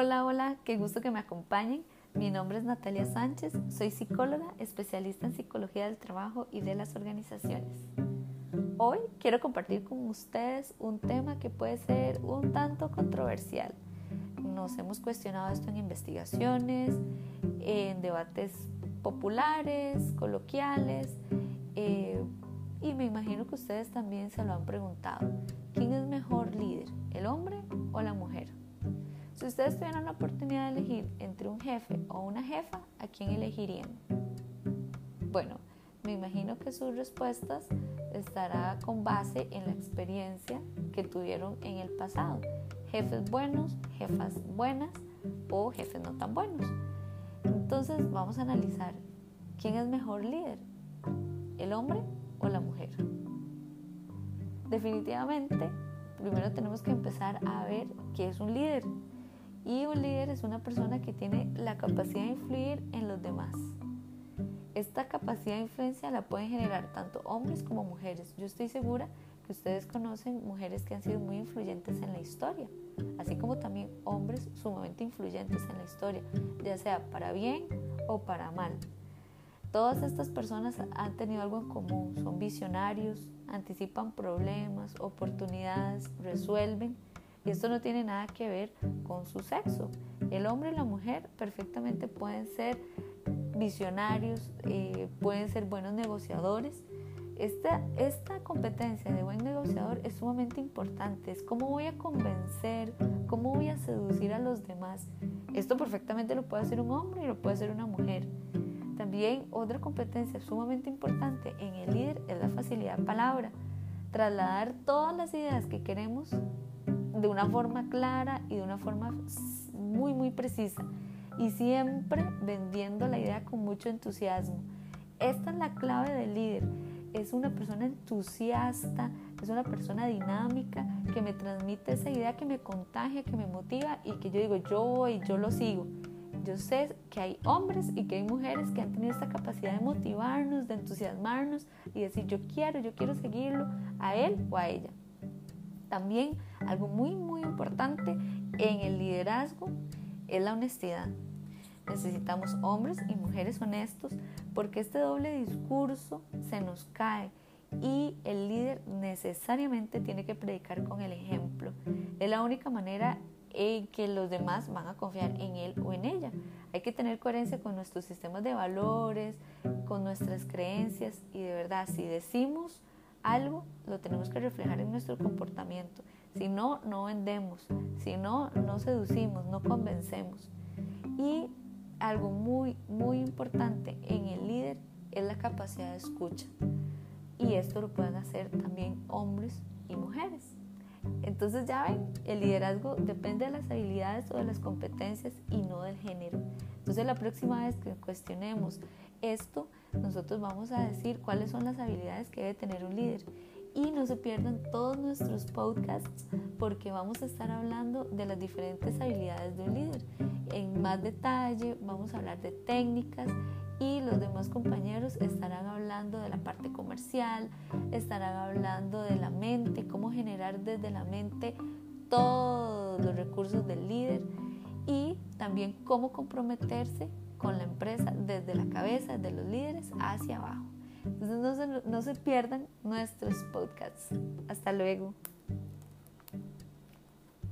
Hola, hola, qué gusto que me acompañen. Mi nombre es Natalia Sánchez, soy psicóloga, especialista en psicología del trabajo y de las organizaciones. Hoy quiero compartir con ustedes un tema que puede ser un tanto controversial. Nos hemos cuestionado esto en investigaciones, en debates populares, coloquiales, eh, y me imagino que ustedes también se lo han preguntado. ¿Quién es mejor líder, el hombre o la mujer? Si ustedes tuvieran la oportunidad de elegir entre un jefe o una jefa, ¿a quién elegirían? Bueno, me imagino que sus respuestas estará con base en la experiencia que tuvieron en el pasado. Jefes buenos, jefas buenas o jefes no tan buenos. Entonces vamos a analizar quién es mejor líder, el hombre o la mujer. Definitivamente, primero tenemos que empezar a ver qué es un líder. Y un líder es una persona que tiene la capacidad de influir en los demás. Esta capacidad de influencia la pueden generar tanto hombres como mujeres. Yo estoy segura que ustedes conocen mujeres que han sido muy influyentes en la historia, así como también hombres sumamente influyentes en la historia, ya sea para bien o para mal. Todas estas personas han tenido algo en común, son visionarios, anticipan problemas, oportunidades, resuelven y esto no tiene nada que ver con su sexo. El hombre y la mujer perfectamente pueden ser visionarios, eh, pueden ser buenos negociadores. Esta, esta competencia de buen negociador es sumamente importante. Es cómo voy a convencer, cómo voy a seducir a los demás. Esto perfectamente lo puede hacer un hombre y lo puede hacer una mujer. También otra competencia sumamente importante en el líder es la facilidad de palabra. Trasladar todas las ideas que queremos de una forma clara y de una forma muy, muy precisa. Y siempre vendiendo la idea con mucho entusiasmo. Esta es la clave del líder. Es una persona entusiasta, es una persona dinámica que me transmite esa idea que me contagia, que me motiva y que yo digo, yo voy, yo lo sigo. Yo sé que hay hombres y que hay mujeres que han tenido esta capacidad de motivarnos, de entusiasmarnos y decir, yo quiero, yo quiero seguirlo a él o a ella. También algo muy, muy importante en el liderazgo es la honestidad. Necesitamos hombres y mujeres honestos porque este doble discurso se nos cae y el líder necesariamente tiene que predicar con el ejemplo. Es la única manera en que los demás van a confiar en él o en ella. Hay que tener coherencia con nuestros sistemas de valores, con nuestras creencias y de verdad, si decimos algo lo tenemos que reflejar en nuestro comportamiento. Si no, no vendemos. Si no, no seducimos, no convencemos. Y algo muy, muy importante en el líder es la capacidad de escucha. Y esto lo pueden hacer también hombres y mujeres. Entonces ya ven, el liderazgo depende de las habilidades o de las competencias y no del género. Entonces la próxima vez que cuestionemos esto, nosotros vamos a decir cuáles son las habilidades que debe tener un líder. Y no se pierdan todos nuestros podcasts porque vamos a estar hablando de las diferentes habilidades de un líder. En más detalle vamos a hablar de técnicas y los demás compañeros estarán hablando de la parte comercial, estarán hablando de la mente, cómo generar desde la mente todos los recursos del líder y también cómo comprometerse desde la cabeza, de los líderes hacia abajo. Entonces no se, no se pierdan nuestros podcasts. Hasta luego.